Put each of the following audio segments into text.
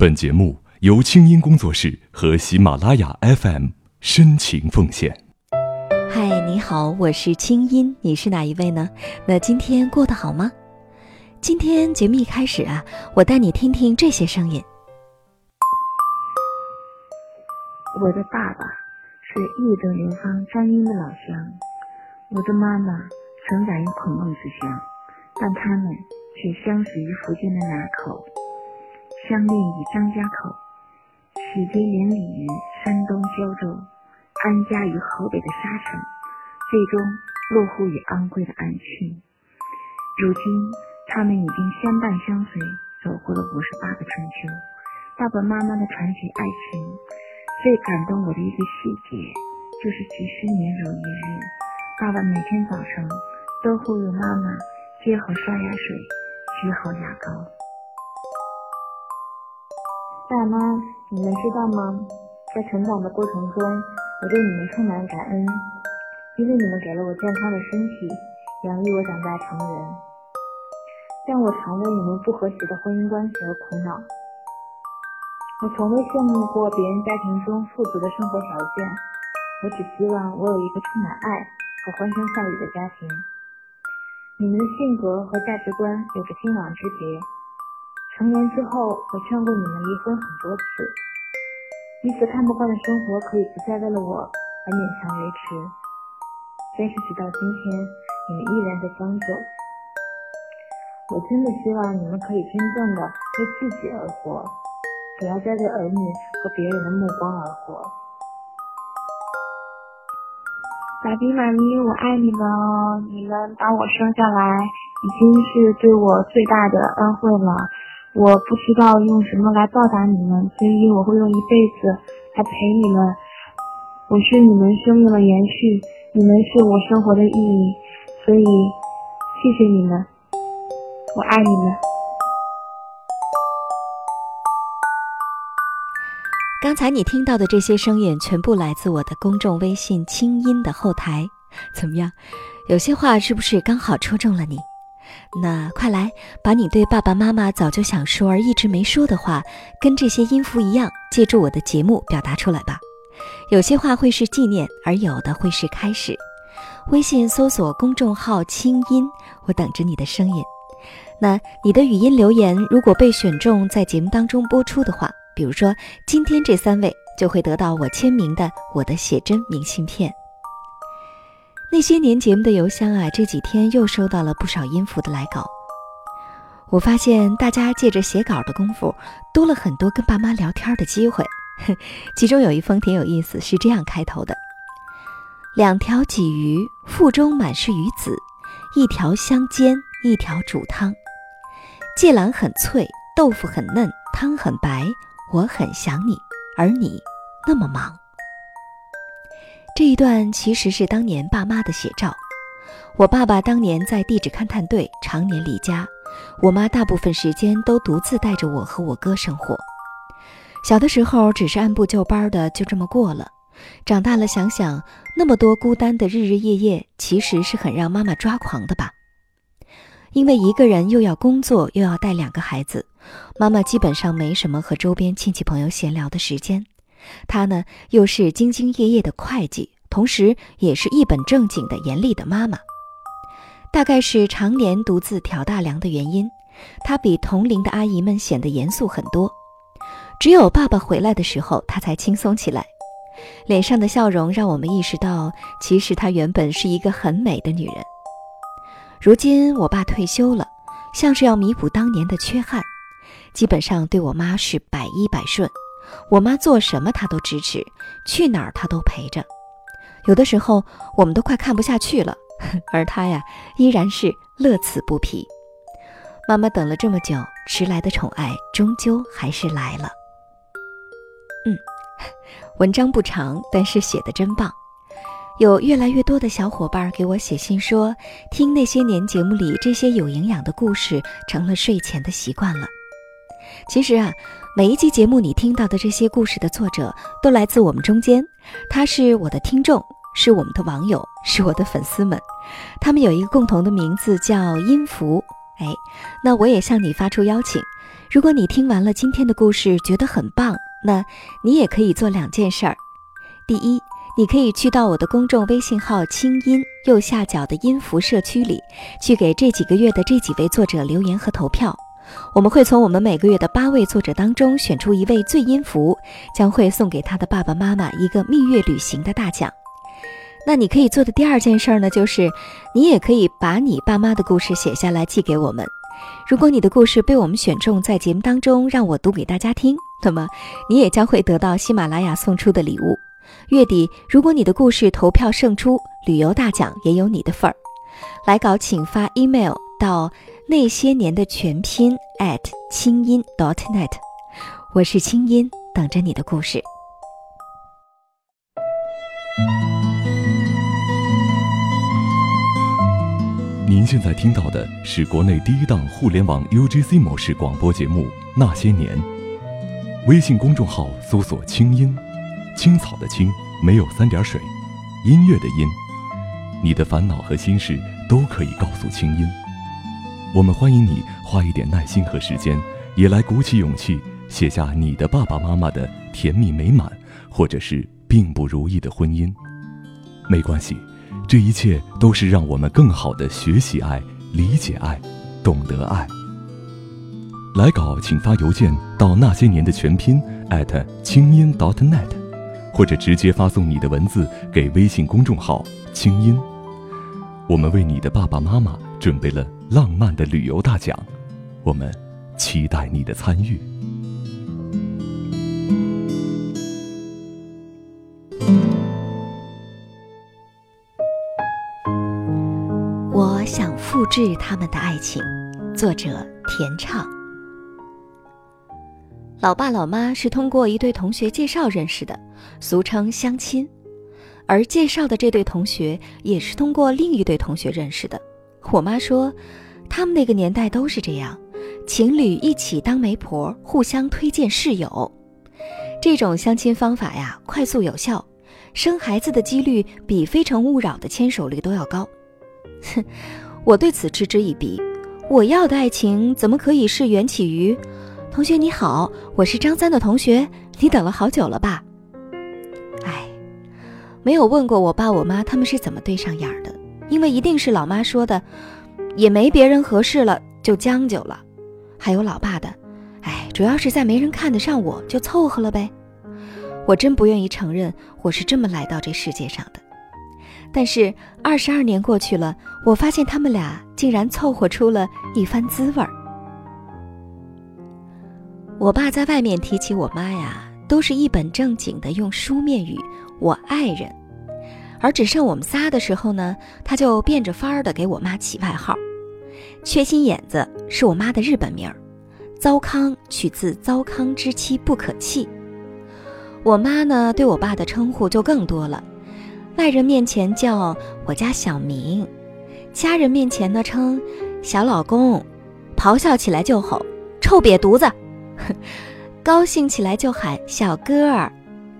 本节目由清音工作室和喜马拉雅 FM 深情奉献。嗨，你好，我是清音，你是哪一位呢？那今天过得好吗？今天节目一开始啊，我带你听听这些声音。我的爸爸是义正流芳张英的老乡，我的妈妈生长于孔孟之乡，但他们却相识于福建的南口。相恋于张家口，喜结连理于山东胶州，安家于河北的沙城，最终落户于安徽的安庆。如今，他们已经相伴相随，走过了五十八个春秋。爸爸妈妈的传奇爱情，最感动我的一个细节，就是几十年如一日，爸爸每天早上都会为妈妈接好刷牙水，挤好牙膏。爸妈，你们知道吗？在成长的过程中，我对你们充满感恩，因为你们给了我健康的身体，养育我长大成人。但我常为你们不和谐的婚姻关系而苦恼。我从未羡慕过别人家庭中富足的生活条件，我只希望我有一个充满爱和欢声笑语的家庭。你们的性格和价值观有着天壤之别。成年之后，我劝过你们离婚很多次，彼此看不惯的生活可以不再为了我而勉强维持，但是直到今天，你们依然在将就。我真的希望你们可以真正的为自己而活，不要再为儿女和别人的目光而活。爸比妈咪，我爱你们哦！你们把我生下来，已经是对我最大的恩惠了。我不知道用什么来报答你们，所以我会用一辈子来陪你们。我是你们生命的延续，你们是我生活的意义，所以谢谢你们，我爱你们。刚才你听到的这些声音，全部来自我的公众微信“清音”的后台。怎么样？有些话是不是刚好戳中了你？那快来，把你对爸爸妈妈早就想说而一直没说的话，跟这些音符一样，借助我的节目表达出来吧。有些话会是纪念，而有的会是开始。微信搜索公众号“清音”，我等着你的声音。那你的语音留言如果被选中在节目当中播出的话，比如说今天这三位就会得到我签名的我的写真明信片。那些年节目的邮箱啊，这几天又收到了不少音符的来稿。我发现大家借着写稿的功夫，多了很多跟爸妈聊天的机会。其中有一封挺有意思，是这样开头的：两条鲫鱼，腹中满是鱼籽，一条香煎，一条煮汤。芥兰很脆，豆腐很嫩，汤很白。我很想你，而你那么忙。这一段其实是当年爸妈的写照。我爸爸当年在地质勘探队，常年离家；我妈大部分时间都独自带着我和我哥生活。小的时候只是按部就班的就这么过了，长大了想想，那么多孤单的日日夜夜，其实是很让妈妈抓狂的吧？因为一个人又要工作又要带两个孩子，妈妈基本上没什么和周边亲戚朋友闲聊的时间。她呢，又是兢兢业业的会计，同时也是一本正经的严厉的妈妈。大概是常年独自挑大梁的原因，她比同龄的阿姨们显得严肃很多。只有爸爸回来的时候，她才轻松起来，脸上的笑容让我们意识到，其实她原本是一个很美的女人。如今我爸退休了，像是要弥补当年的缺憾，基本上对我妈是百依百顺。我妈做什么，她都支持；去哪儿，她都陪着。有的时候，我们都快看不下去了，而她呀，依然是乐此不疲。妈妈等了这么久，迟来的宠爱终究还是来了。嗯，文章不长，但是写的真棒。有越来越多的小伙伴给我写信说，听那些年节目里这些有营养的故事，成了睡前的习惯了。其实啊。每一期节目，你听到的这些故事的作者都来自我们中间，他是我的听众，是我们的网友，是我的粉丝们。他们有一个共同的名字叫音符。哎，那我也向你发出邀请，如果你听完了今天的故事觉得很棒，那你也可以做两件事儿。第一，你可以去到我的公众微信号“清音”右下角的音符社区里，去给这几个月的这几位作者留言和投票。我们会从我们每个月的八位作者当中选出一位最音符，将会送给他的爸爸妈妈一个蜜月旅行的大奖。那你可以做的第二件事呢，就是你也可以把你爸妈的故事写下来寄给我们。如果你的故事被我们选中，在节目当中让我读给大家听，那么你也将会得到喜马拉雅送出的礼物。月底，如果你的故事投票胜出，旅游大奖也有你的份儿。来稿请发 email 到。那些年的全拼 at 清音 dot net，我是清音，等着你的故事。您现在听到的是国内第一档互联网 UGC 模式广播节目《那些年》。微信公众号搜索“清音”，青草的青，没有三点水，音乐的音，你的烦恼和心事都可以告诉清音。我们欢迎你花一点耐心和时间，也来鼓起勇气写下你的爸爸妈妈的甜蜜美满，或者是并不如意的婚姻。没关系，这一切都是让我们更好的学习爱、理解爱、懂得爱。来稿请发邮件到那些年的全拼艾特清音 .dot.net，或者直接发送你的文字给微信公众号“清音”。我们为你的爸爸妈妈准备了。浪漫的旅游大奖，我们期待你的参与。我想复制他们的爱情。作者：田畅。老爸老妈是通过一对同学介绍认识的，俗称相亲。而介绍的这对同学也是通过另一对同学认识的。我妈说，他们那个年代都是这样，情侣一起当媒婆，互相推荐室友。这种相亲方法呀，快速有效，生孩子的几率比非诚勿扰的牵手率都要高。哼，我对此嗤之以鼻。我要的爱情怎么可以是缘起于“同学你好，我是张三的同学，你等了好久了吧？”哎，没有问过我爸我妈他们是怎么对上眼的。因为一定是老妈说的，也没别人合适了，就将就了。还有老爸的，哎，主要是在没人看得上我，就凑合了呗。我真不愿意承认我是这么来到这世界上的。但是二十二年过去了，我发现他们俩竟然凑合出了一番滋味儿。我爸在外面提起我妈呀，都是一本正经的用书面语“我爱人”。而只剩我们仨的时候呢，他就变着法儿的给我妈起外号，“缺心眼子”是我妈的日本名儿，“糟糠”取自“糟糠之妻不可弃”。我妈呢，对我爸的称呼就更多了，外人面前叫我家小明，家人面前呢称小老公，咆哮起来就吼臭瘪犊子，高兴起来就喊小哥儿。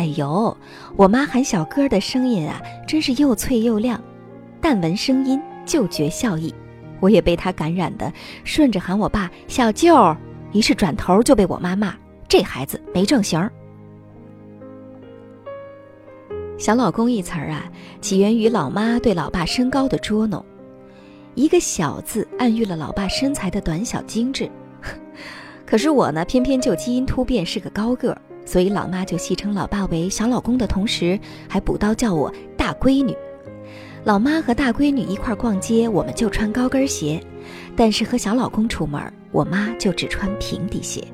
哎呦，我妈喊小哥的声音啊，真是又脆又亮，但闻声音就觉笑意。我也被她感染的，顺着喊我爸小舅，于是转头就被我妈骂这孩子没正形。小老公一词儿啊，起源于老妈对老爸身高的捉弄，一个小字暗喻了老爸身材的短小精致。可是我呢，偏偏就基因突变，是个高个儿。所以老妈就戏称老爸为小老公的同时，还补刀叫我大闺女。老妈和大闺女一块逛街，我们就穿高跟鞋；但是和小老公出门，我妈就只穿平底鞋。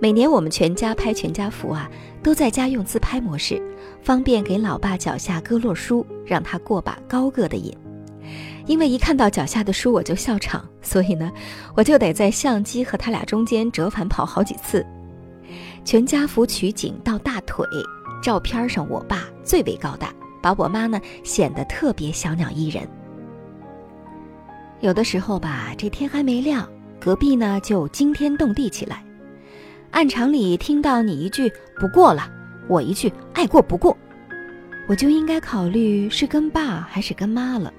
每年我们全家拍全家福啊，都在家用自拍模式，方便给老爸脚下搁摞书，让他过把高个的瘾。因为一看到脚下的书我就笑场，所以呢，我就得在相机和他俩中间折返跑好几次。全家福取景到大腿，照片上我爸最为高大，把我妈呢显得特别小鸟依人。有的时候吧，这天还没亮，隔壁呢就惊天动地起来，暗场里听到你一句“不过了”，我一句“爱过不过”，我就应该考虑是跟爸还是跟妈了。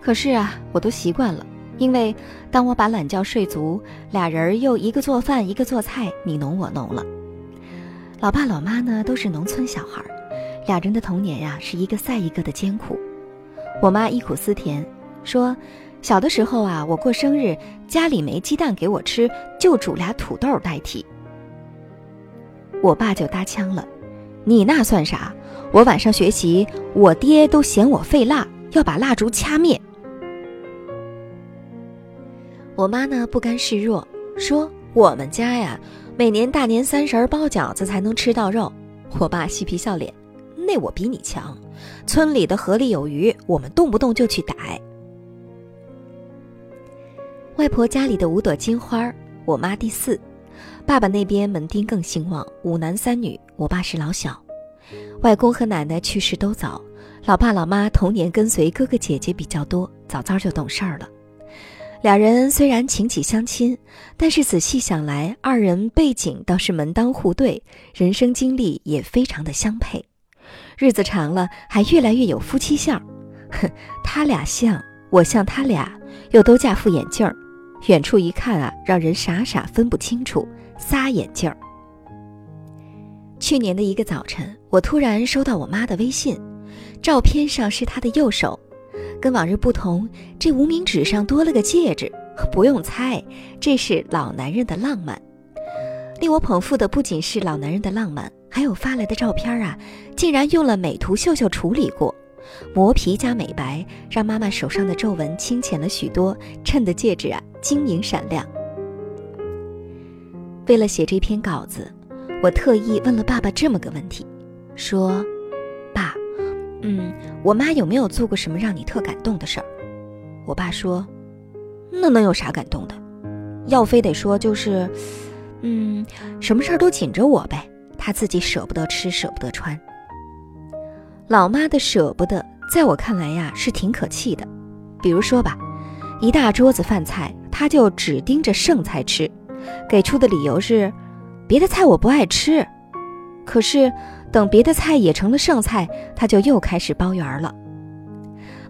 可是啊，我都习惯了，因为当我把懒觉睡足，俩人又一个做饭，一个做菜，你侬我侬了。老爸老妈呢都是农村小孩，俩人的童年呀是一个赛一个的艰苦。我妈忆苦思甜，说小的时候啊，我过生日家里没鸡蛋给我吃，就煮俩土豆代替。我爸就搭腔了：“你那算啥？我晚上学习，我爹都嫌我费蜡，要把蜡烛掐灭。”我妈呢不甘示弱，说：“我们家呀，每年大年三十儿包饺子才能吃到肉。”我爸嬉皮笑脸：“那我比你强，村里的河里有鱼，我们动不动就去逮。”外婆家里的五朵金花，我妈第四。爸爸那边门丁更兴旺，五男三女，我爸是老小。外公和奶奶去世都早，老爸老妈童年跟随哥哥姐姐比较多，早早就懂事儿了。俩人虽然情起相亲，但是仔细想来，二人背景倒是门当户对，人生经历也非常的相配。日子长了，还越来越有夫妻相。哼，他俩像，我像他俩，又都架副眼镜儿，远处一看啊，让人傻傻分不清楚。仨眼镜儿。去年的一个早晨，我突然收到我妈的微信，照片上是她的右手，跟往日不同，这无名指上多了个戒指。不用猜，这是老男人的浪漫。令我捧腹的不仅是老男人的浪漫，还有发来的照片啊，竟然用了美图秀秀处理过，磨皮加美白，让妈妈手上的皱纹清浅了许多，衬得戒指啊晶莹闪亮。为了写这篇稿子，我特意问了爸爸这么个问题，说：“爸，嗯，我妈有没有做过什么让你特感动的事儿？”我爸说：“那能有啥感动的？要非得说就是，嗯，什么事儿都紧着我呗。他自己舍不得吃，舍不得穿。老妈的舍不得，在我看来呀是挺可气的。比如说吧，一大桌子饭菜，他就只盯着剩菜吃。”给出的理由是，别的菜我不爱吃。可是等别的菜也成了剩菜，他就又开始包圆了。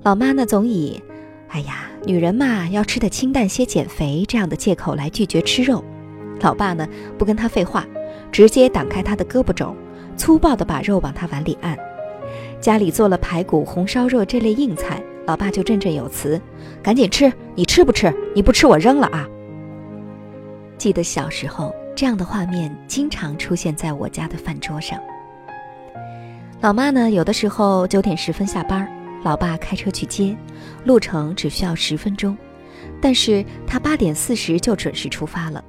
老妈呢，总以“哎呀，女人嘛，要吃的清淡些，减肥”这样的借口来拒绝吃肉。老爸呢，不跟他废话，直接挡开他的胳膊肘，粗暴地把肉往他碗里按。家里做了排骨、红烧肉这类硬菜，老爸就振振有词：“赶紧吃，你吃不吃？你不吃我扔了啊！”记得小时候，这样的画面经常出现在我家的饭桌上。老妈呢，有的时候九点十分下班，老爸开车去接，路程只需要十分钟，但是他八点四十就准时出发了。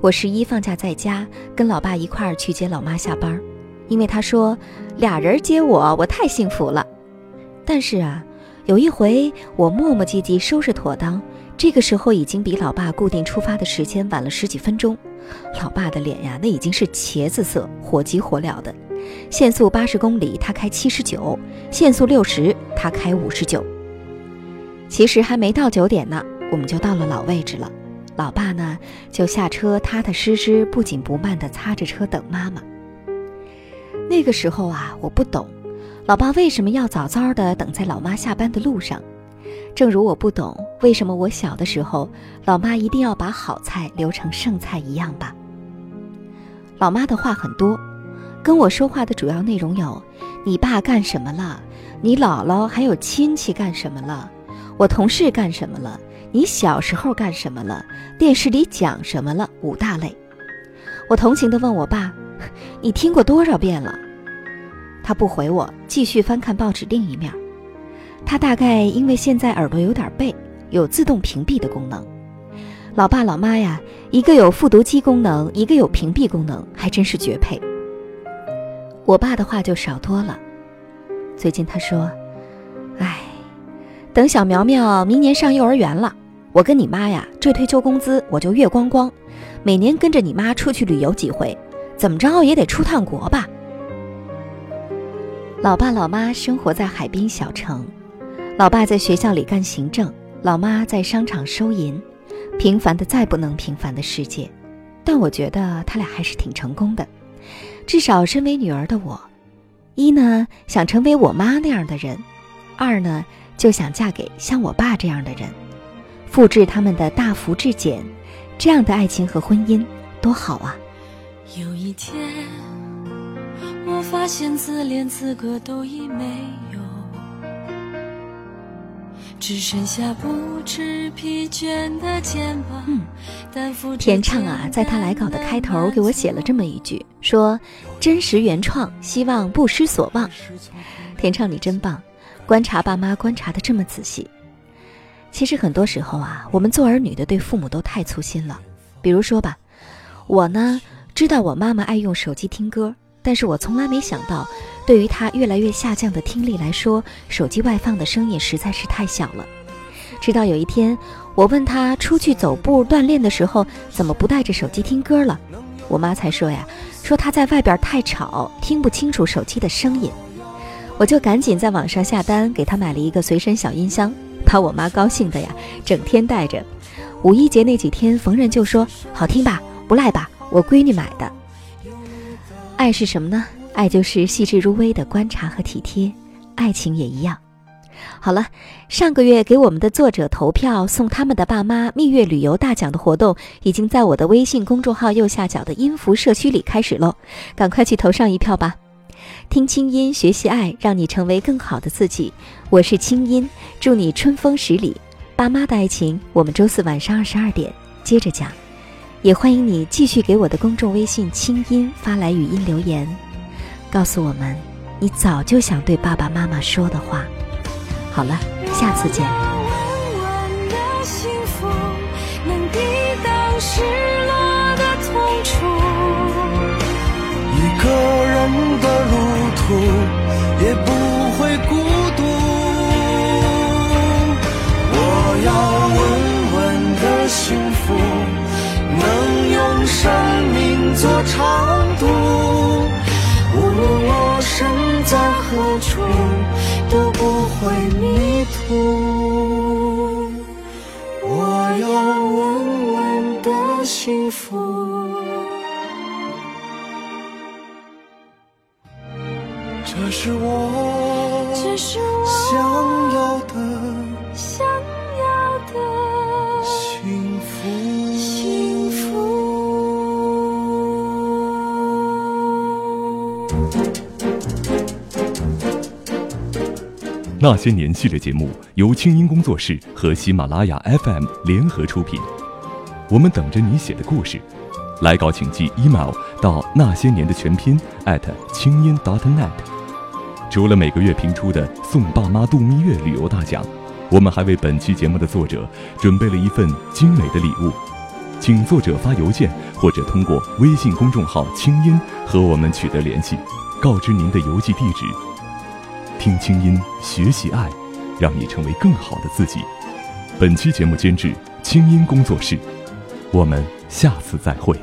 我十一放假在家，跟老爸一块儿去接老妈下班，因为他说俩人接我，我太幸福了。但是啊，有一回我磨磨唧唧收拾妥当。这个时候已经比老爸固定出发的时间晚了十几分钟，老爸的脸呀，那已经是茄子色，火急火燎的。限速八十公里，他开七十九；限速六十，他开五十九。其实还没到九点呢，我们就到了老位置了。老爸呢，就下车，踏踏实实、不紧不慢地擦着车等妈妈。那个时候啊，我不懂，老爸为什么要早早的等在老妈下班的路上。正如我不懂为什么我小的时候，老妈一定要把好菜留成剩菜一样吧。老妈的话很多，跟我说话的主要内容有：你爸干什么了？你姥姥还有亲戚干什么了？我同事干什么了？你小时候干什么了？电视里讲什么了？五大类。我同情地问我爸：“你听过多少遍了？”他不回我，继续翻看报纸另一面。他大概因为现在耳朵有点背，有自动屏蔽的功能。老爸老妈呀，一个有复读机功能，一个有屏蔽功能，还真是绝配。我爸的话就少多了。最近他说：“哎，等小苗苗明年上幼儿园了，我跟你妈呀这退休工资我就月光光，每年跟着你妈出去旅游几回，怎么着也得出趟国吧。”老爸老妈生活在海滨小城。老爸在学校里干行政，老妈在商场收银，平凡的再不能平凡的世界，但我觉得他俩还是挺成功的。至少身为女儿的我，一呢想成为我妈那样的人，二呢就想嫁给像我爸这样的人。复制他们的大福至简，这样的爱情和婚姻多好啊！有一天，我发现自怜资格都已没有，只剩下不知疲倦的肩膀。嗯，田畅啊，在他来稿的开头给我写了这么一句，说真实原创，希望不失所望。田畅，你真棒，观察爸妈观察的这么仔细。其实很多时候啊，我们做儿女的对父母都太粗心了。比如说吧，我呢知道我妈妈爱用手机听歌，但是我从来没想到，对于他越来越下降的听力来说，手机外放的声音实在是太小了。直到有一天，我问他出去走步锻炼的时候怎么不带着手机听歌了，我妈才说呀，说他在外边太吵，听不清楚手机的声音。我就赶紧在网上下单，给他买了一个随身小音箱。把我妈高兴的呀，整天带着。五一节那几天，逢人就说好听吧，不赖吧，我闺女买的。爱是什么呢？爱就是细致入微的观察和体贴，爱情也一样。好了，上个月给我们的作者投票送他们的爸妈蜜月旅游大奖的活动，已经在我的微信公众号右下角的音符社区里开始喽，赶快去投上一票吧。听清音，学习爱，让你成为更好的自己。我是清音，祝你春风十里。爸妈的爱情，我们周四晚上二十二点接着讲。也欢迎你继续给我的公众微信“清音”发来语音留言，告诉我们你早就想对爸爸妈妈说的话。好了，下次见。的路途命做长度。无论我身在何处，都不会迷途。我要稳稳的幸福。这是我想要的那些年系列节目由清音工作室和喜马拉雅 FM 联合出品，我们等着你写的故事。来稿请寄 email 到那些年的全拼清音 .dot.net。除了每个月评出的送爸妈度蜜月旅游大奖，我们还为本期节目的作者准备了一份精美的礼物，请作者发邮件或者通过微信公众号“清音”和我们取得联系，告知您的邮寄地址。听清音，学习爱，让你成为更好的自己。本期节目监制清音工作室，我们下次再会。